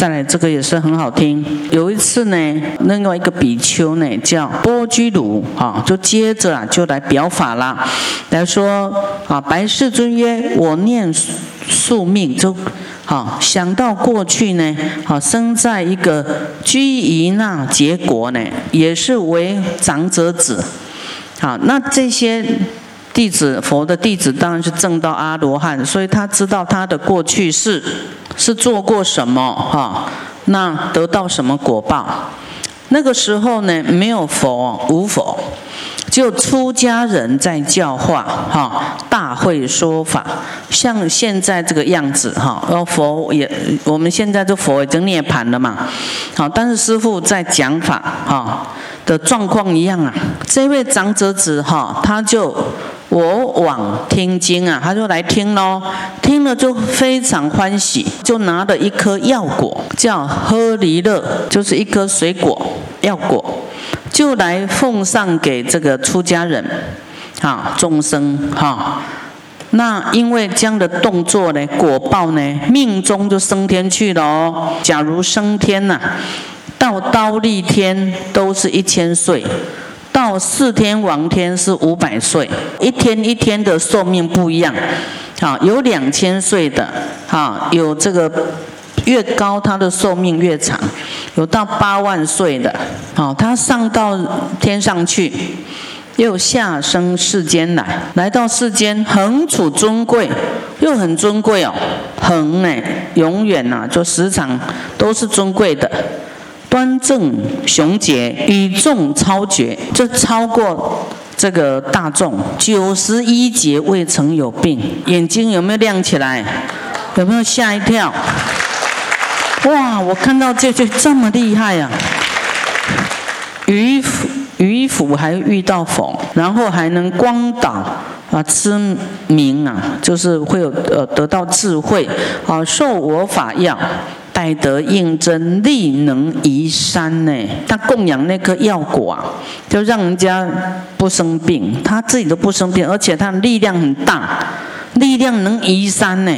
再来这个也是很好听。有一次呢，另外一个比丘呢叫波居鲁啊，就接着啊就来表法啦，来说啊，白世尊曰：我念宿命就。好，想到过去呢，好生在一个居夷那结国呢，也是为长者子。好，那这些弟子，佛的弟子当然是证到阿罗汉，所以他知道他的过去是是做过什么哈，那得到什么果报。那个时候呢，没有佛，无佛。就出家人在教化，哈，大会说法，像现在这个样子，哈，而佛也，我们现在这佛已经涅槃了嘛，好，但是师父在讲法，哈的状况一样啊。这位长者子，哈，他就我往听经啊，他就来听喽，听了就非常欢喜，就拿了一颗药果，叫喝离乐，就是一颗水果药果。就来奉上给这个出家人，啊众生哈，那因为这样的动作呢，果报呢，命中就升天去了哦。假如升天呐，到刀立天都是一千岁，到四天王天是五百岁，一天一天的寿命不一样，啊有两千岁的，啊有这个。越高，他的寿命越长，有到八万岁的，好，他上到天上去，又下生世间来，来到世间，恒处尊贵，又很尊贵哦，恒呢，永远呐，就时常都是尊贵的，端正雄杰，与众超绝，就超过这个大众，九十一劫未曾有病，眼睛有没有亮起来？有没有吓一跳？哇！我看到这就这么厉害呀！渔夫渔夫还遇到佛，然后还能光导啊，知名啊，就是会有呃得到智慧啊，受我法药，爱德应真，力能移山呢。他供养那颗药果啊，就让人家不生病，他自己都不生病，而且他力量很大。力量能移山呢，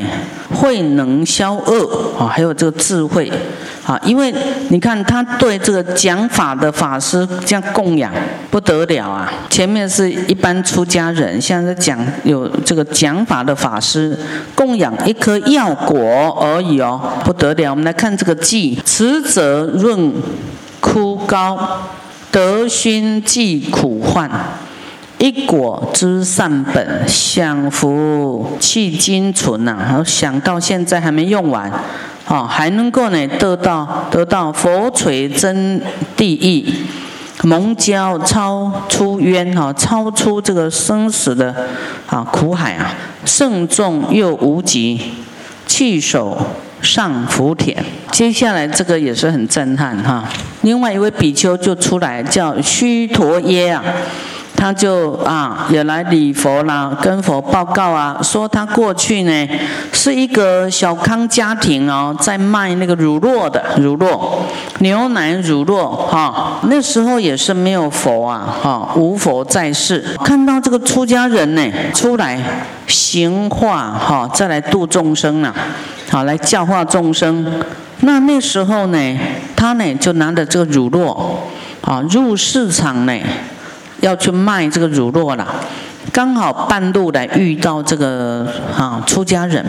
慧能消恶啊，还有这个智慧啊，因为你看他对这个讲法的法师这样供养不得了啊。前面是一般出家人，现在讲有这个讲法的法师供养一颗药果而已哦，不得了。我们来看这个记，慈者润枯膏，德熏济苦患。一果之善本，享福气精存呐！然后想到现在还没用完，啊，还能够呢得到得到佛垂真谛义，蒙教超出冤哈，超出这个生死的啊苦海啊，圣众又无极，弃手上福田。接下来这个也是很震撼哈。另外一位比丘就出来叫须陀耶啊。他就啊也来礼佛啦，跟佛报告啊，说他过去呢是一个小康家庭哦，在卖那个乳酪的乳酪，牛奶乳酪哈。那时候也是没有佛啊，哈，无佛在世。看到这个出家人呢出来行化哈，再来度众生啊，好来教化众生。那那时候呢，他呢就拿着这个乳酪啊入市场呢。要去卖这个乳酪了，刚好半路来遇到这个啊出家人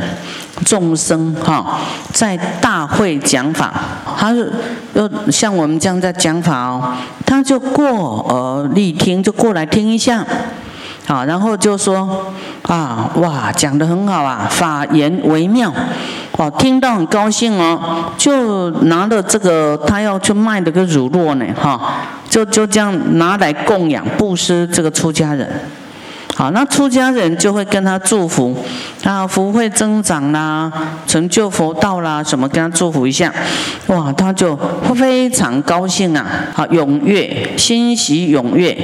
众生哈在大会讲法，他是又像我们这样在讲法哦，他就过而立听，就过来听一下，好，然后就说啊哇讲得很好啊，法言微妙，哦听到很高兴哦，就拿着这个他要去卖的个乳酪呢哈。就就这样拿来供养布施这个出家人，好，那出家人就会跟他祝福，啊，福会增长啦，成就佛道啦，什么跟他祝福一下，哇，他就非常高兴啊，好，踊跃，欣喜踊跃，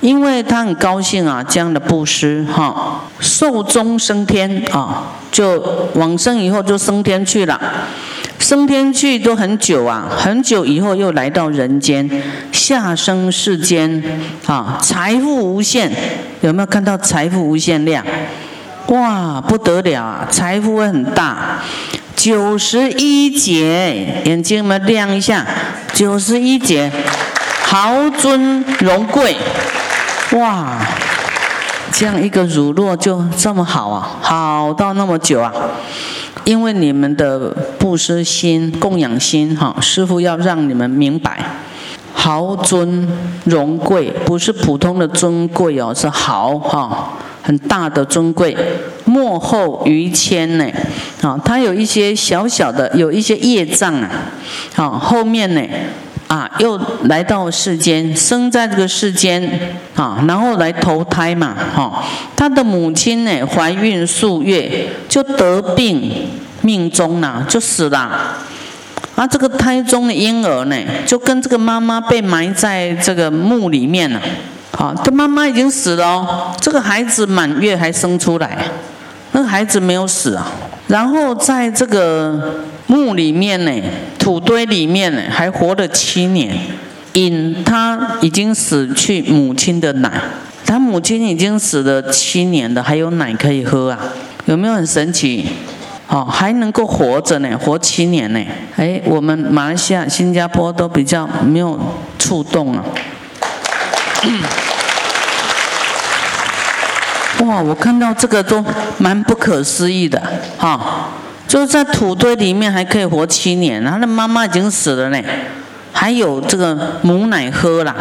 因为他很高兴啊，这样的布施哈，寿终升天啊，就往生以后就升天去了。升天去都很久啊，很久以后又来到人间，下生世间啊，财富无限，有没有看到财富无限量？哇，不得了啊，财富会很大。九十一劫，眼睛们亮一下，九十一劫，豪尊荣贵，哇！这样一个乳酪就这么好啊，好到那么久啊！因为你们的布施心、供养心，哈，师傅要让你们明白，豪尊荣贵不是普通的尊贵哦，是豪哈，很大的尊贵。幕后于谦呢，啊，他有一些小小的，有一些业障啊，啊，后面呢。啊，又来到世间，生在这个世间啊，然后来投胎嘛，哈。他的母亲呢，怀孕数月就得病，命中了，就死了。啊，这个胎中的婴儿呢，就跟这个妈妈被埋在这个墓里面了。啊，他妈妈已经死了哦，这个孩子满月还生出来，那个孩子没有死啊。然后在这个墓里面呢，土堆里面呢，还活了七年，饮他已经死去母亲的奶，他母亲已经死了七年了，还有奶可以喝啊，有没有很神奇？哦，还能够活着呢，活七年呢。哎，我们马来西亚、新加坡都比较没有触动啊。哇，我看到这个都蛮不可思议的，哈，就是在土堆里面还可以活七年，他的妈妈已经死了呢，还有这个母奶喝了。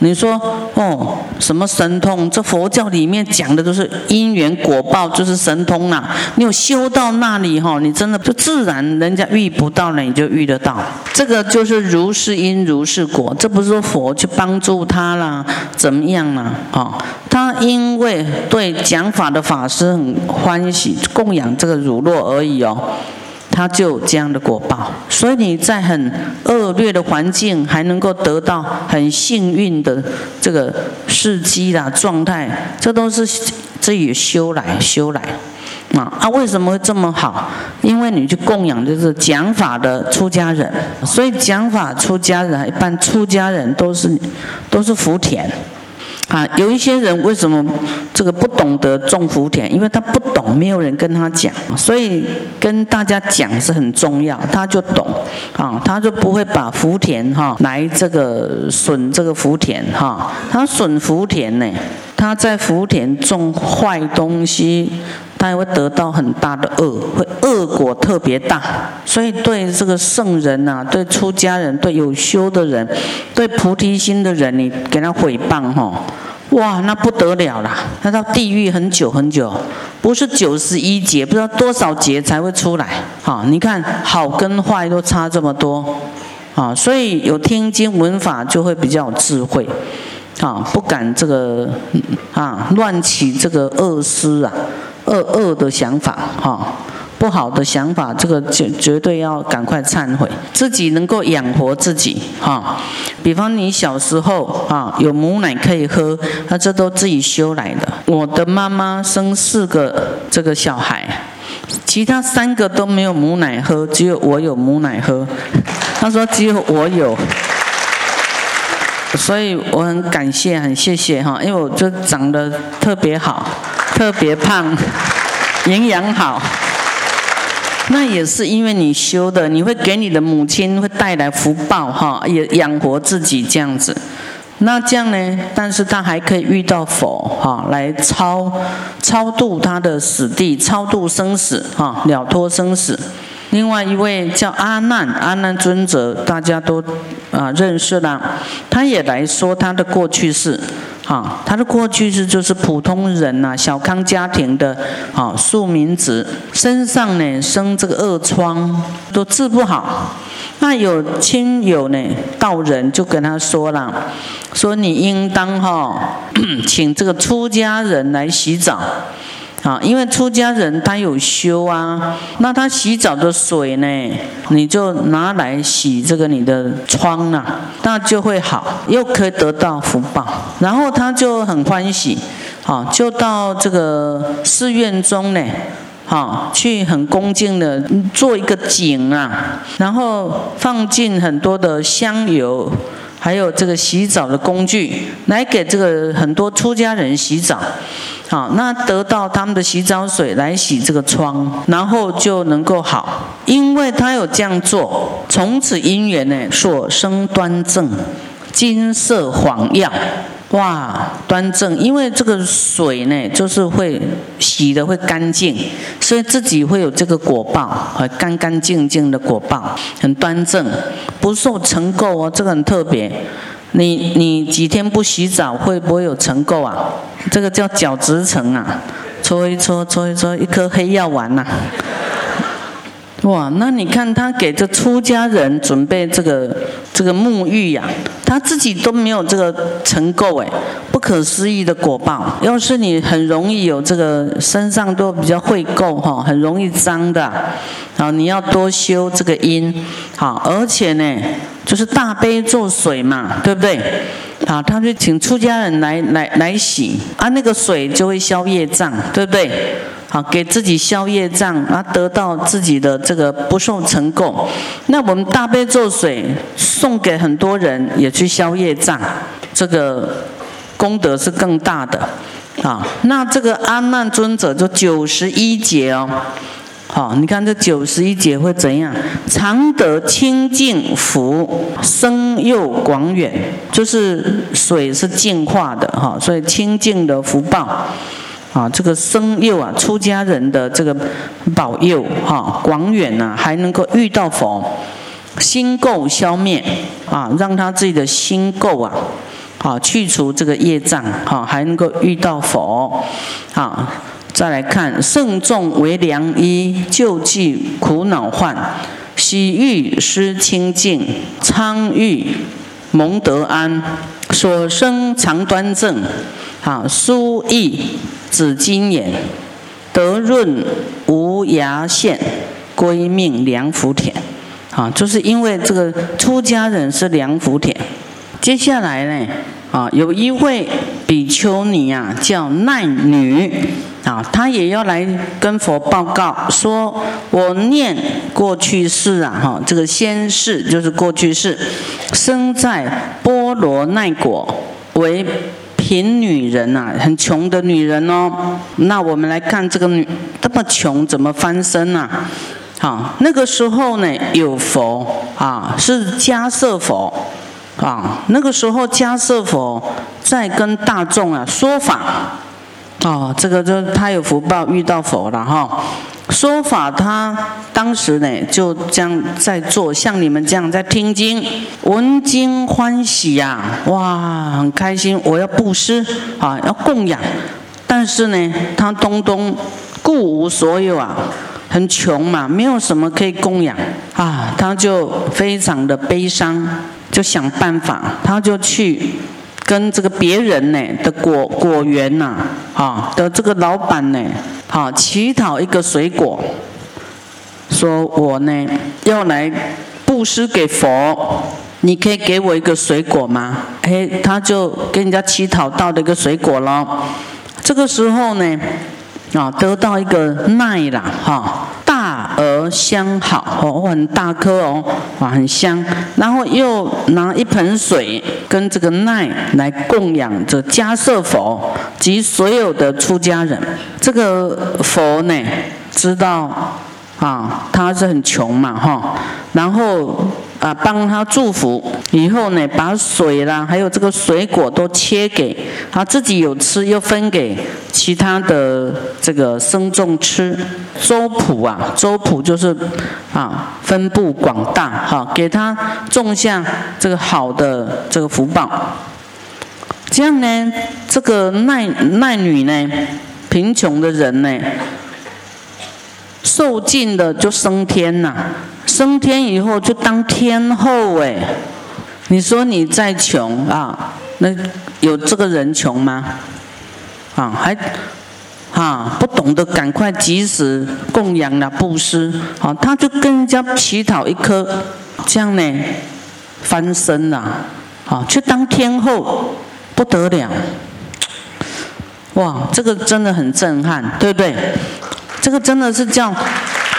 你说哦，什么神通？这佛教里面讲的都是因缘果报，就是神通啦。你有修到那里哈，你真的就自然人家遇不到了，你就遇得到。这个就是如是因如是果，这不是说佛去帮助他啦，怎么样啦？哦，他因为对讲法的法师很欢喜，供养这个乳酪而已哦。他就这样的果报，所以你在很恶劣的环境，还能够得到很幸运的这个时机啦状态，这都是自己修来修来啊啊！为什么会这么好？因为你去供养就是讲法的出家人，所以讲法出家人一般出家人都是都是福田。啊，有一些人为什么这个不懂得种福田？因为他不懂，没有人跟他讲，所以跟大家讲是很重要，他就懂。啊，他就不会把福田哈来这个损这个福田哈，他损福田呢，他在福田种坏东西。他也会得到很大的恶，会恶果特别大，所以对这个圣人呐，对出家人，对有修的人，对菩提心的人，你给他诽谤哈，哇，那不得了啦！他到地狱很久很久，不是九十一劫，不知道多少劫才会出来。哈，你看好跟坏都差这么多，啊，所以有听经闻法就会比较有智慧，啊，不敢这个啊乱起这个恶思啊。恶恶的想法，哈，不好的想法，这个绝绝对要赶快忏悔，自己能够养活自己，哈。比方你小时候啊，有母奶可以喝，那这都自己修来的。我的妈妈生四个这个小孩，其他三个都没有母奶喝，只有我有母奶喝。他说只有我有，所以我很感谢，很谢谢哈，因为我就长得特别好。特别胖，营养好，那也是因为你修的，你会给你的母亲会带来福报哈，也养活自己这样子。那这样呢？但是他还可以遇到佛哈，来超超度他的死地，超度生死哈，了脱生死。另外一位叫阿难，阿难尊者，大家都啊认识了，他也来说他的过去式。啊，他的过去式就是普通人呐，小康家庭的啊，庶民子，身上呢生这个恶疮，都治不好。那有亲友呢，道人就跟他说了，说你应当哈，请这个出家人来洗澡。啊，因为出家人他有修啊，那他洗澡的水呢，你就拿来洗这个你的疮啊，那就会好，又可以得到福报。然后他就很欢喜，啊，就到这个寺院中呢，啊，去很恭敬的做一个井啊，然后放进很多的香油。还有这个洗澡的工具，来给这个很多出家人洗澡。好，那得到他们的洗澡水来洗这个疮，然后就能够好，因为他有这样做，从此因缘呢，所生端正，金色黄耀。哇，端正，因为这个水呢，就是会洗的会干净，所以自己会有这个果报，很干干净净的果报，很端正，不受尘垢哦，这个很特别。你你几天不洗澡，会不会有尘垢啊？这个叫角质层啊，搓一搓，搓一搓，一颗黑药丸呐。哇，那你看他给这出家人准备这个这个沐浴呀，他自己都没有这个成垢哎，不可思议的果报。要是你很容易有这个身上都比较秽垢哈，很容易脏的，好，你要多修这个因，好，而且呢，就是大悲咒水嘛，对不对？好，他就请出家人来来来洗，啊，那个水就会消业障，对不对？好，给自己消业障，啊，得到自己的这个不受尘垢。那我们大悲咒水送给很多人，也去消业障，这个功德是更大的。啊，那这个阿难尊者就九十一劫哦。好，你看这九十一劫会怎样？常得清净福，生又广远，就是水是净化的哈，所以清净的福报。啊，这个生佑啊，出家人的这个保佑哈，广远呐，还能够遇到佛，心垢消灭啊，让他自己的心垢啊，啊，去除这个业障哈，还能够遇到佛啊。再来看，圣众为良医，救济苦恼患，喜欲失清净，昌欲蒙德安，所生常端正，啊，殊益。紫金眼，德润无涯线，归命梁福田。啊，就是因为这个出家人是梁福田。接下来呢，啊，有一位比丘尼啊，叫奈女，啊，她也要来跟佛报告，说我念过去世啊，哈，这个先世就是过去世，生在波罗奈国为。贫女人呐，很穷的女人哦。那我们来看这个女这么穷，怎么翻身呐？好，那个时候呢，有佛啊，是迦摄佛啊。那个时候迦摄佛在跟大众啊说法。哦，这个就他有福报遇到佛了哈。说法，他当时呢就这样在做，像你们这样在听经，闻经欢喜呀，哇，很开心，我要布施啊，要供养。但是呢，他东东故无所有啊，很穷嘛，没有什么可以供养啊，他就非常的悲伤，就想办法，他就去跟这个别人呢的果果园呐，啊的这个老板呢。啊，乞讨一个水果，说我呢要来布施给佛，你可以给我一个水果吗？哎，他就跟人家乞讨到了一个水果咯。这个时候呢，啊，得到一个奈啦，哈，大而香好，哦，很大颗哦，啊，很香。然后又拿一盆水跟这个奈来供养着迦舍佛及所有的出家人。这个佛呢，知道啊，他是很穷嘛，哈，然后啊，帮他祝福以后呢，把水啦，还有这个水果都切给他自己有吃，又分给其他的这个僧众吃。周普啊，周普就是啊，分布广大，哈，给他种下这个好的这个福报。这样呢，这个奈奈女呢。贫穷的人呢，受尽的就升天呐，升天以后就当天后哎。你说你再穷啊，那有这个人穷吗？啊，还啊不懂得赶快及时供养了布施，啊，他就跟人家乞讨一颗，这样呢翻身了，啊，去当天后不得了。哇，这个真的很震撼，对不对？这个真的是叫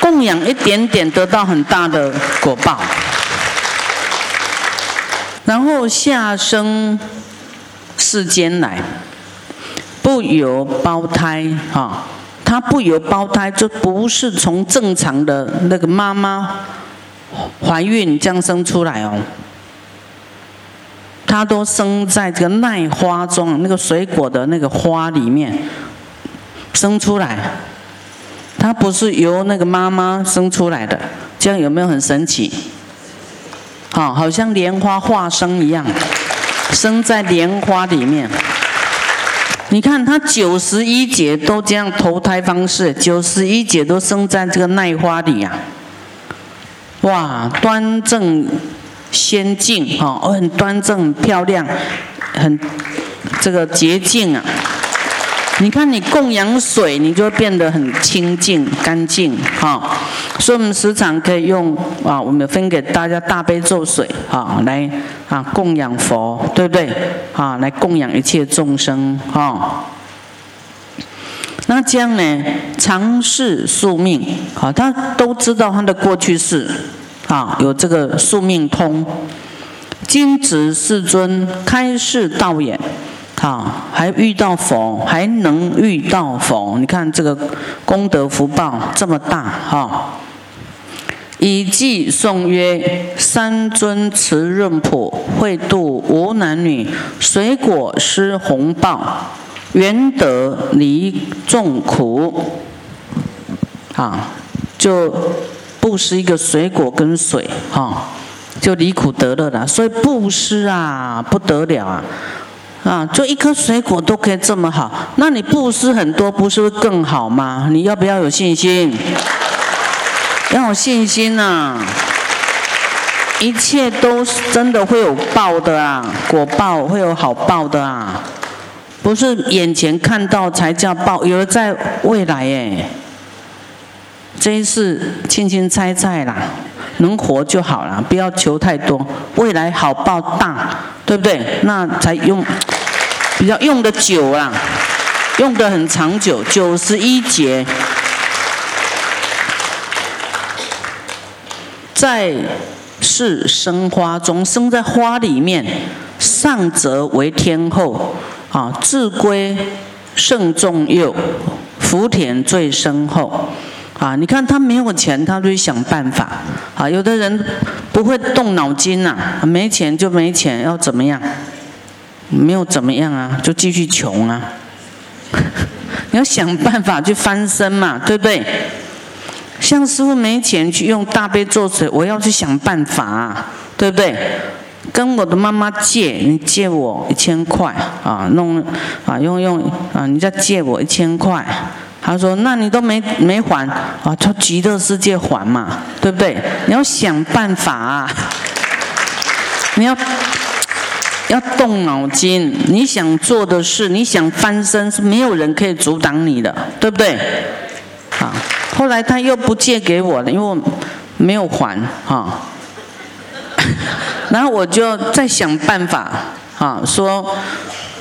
供养一点点，得到很大的果报。然后下生世间来，不由胞胎啊，他不由胞胎，就不是从正常的那个妈妈怀孕降生出来哦，他都生在这个奈花中，那个水果的那个花里面生出来，他不是由那个妈妈生出来的，这样有没有很神奇？好，好像莲花化生一样，生在莲花里面。你看他九十一节都这样投胎方式，九十一节都生在这个奈花里呀。哇，端正仙境哈，很端正漂亮，很这个洁净啊。你看，你供养水，你就变得很清净、干净，哈。所以我们时常可以用啊，我们分给大家大悲咒水，哈，来啊供养佛，对不对？啊，来供养一切众生，哈。那这样呢，长世宿命，啊，他都知道他的过去世，啊，有这个宿命通。今值世尊开示道眼。啊，还遇到佛，还能遇到佛，你看这个功德福报这么大哈！以记颂曰：三尊慈润普，会度无男女，水果施红报，愿得离众苦。啊，就布施一个水果跟水，哈，就离苦得乐了。所以布施啊，不得了啊！啊，就一颗水果都可以这么好，那你布施很多，不是会更好吗？你要不要有信心？要有信心呐！一切都是真的会有报的啊，果报会有好报的啊，不是眼前看到才叫报，有的在未来哎。这一次轻轻猜猜啦，能活就好了，不要求太多，未来好报大，对不对？那才用。比较用的久啊，用的很长久，九十一节，在是生花中，生在花里面，上则为天后，啊，自归圣众佑，福田最深厚，啊，你看他没有钱，他就想办法，啊，有的人不会动脑筋呐，没钱就没钱，要怎么样？没有怎么样啊，就继续穷啊！你要想办法去翻身嘛，对不对？像师傅没钱去用大悲咒水，我要去想办法，啊，对不对？跟我的妈妈借，你借我一千块啊，弄啊用用啊，你再借我一千块。他说：那你都没没还啊？从极乐世界还嘛，对不对？你要想办法啊！你要。要动脑筋，你想做的事，你想翻身，是没有人可以阻挡你的，对不对？啊，后来他又不借给我了，因为我没有还，哈。然后我就再想办法，啊，说。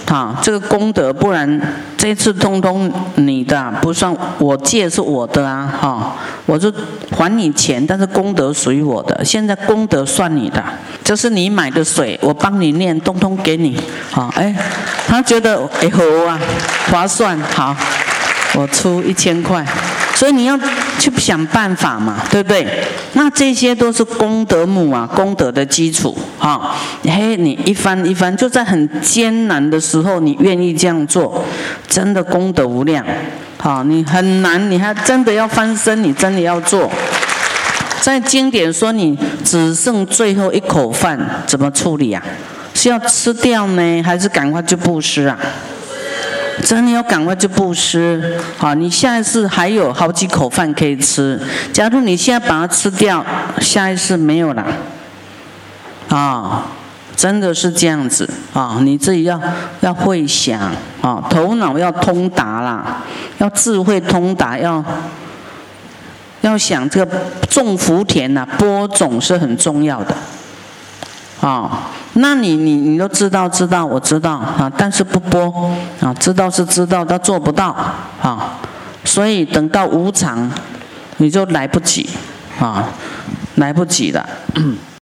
啊，这个功德，不然这次通通你的不算，我借是我的啊，哈，我就还你钱，但是功德属于我的，现在功德算你的，这是你买的水，我帮你念，通通给你，好，哎，他觉得哎好啊，划算，好，我出一千块。所以你要去想办法嘛，对不对？那这些都是功德母啊，功德的基础哈。嘿，你一番一番，就在很艰难的时候，你愿意这样做，真的功德无量。好，你很难，你还真的要翻身，你真的要做。在经典说，你只剩最后一口饭，怎么处理啊？是要吃掉呢，还是赶快就布施啊？真的要赶快去布施，好，你下一次还有好几口饭可以吃。假如你现在把它吃掉，下一次没有了，啊，真的是这样子啊！你自己要要会想啊，头脑要通达啦，要智慧通达，要要想这个种福田呐，播种是很重要的。啊，那你你你都知道知道我知道啊，但是不播啊，知道是知道，但做不到啊，所以等到无常，你就来不及啊，来不及了。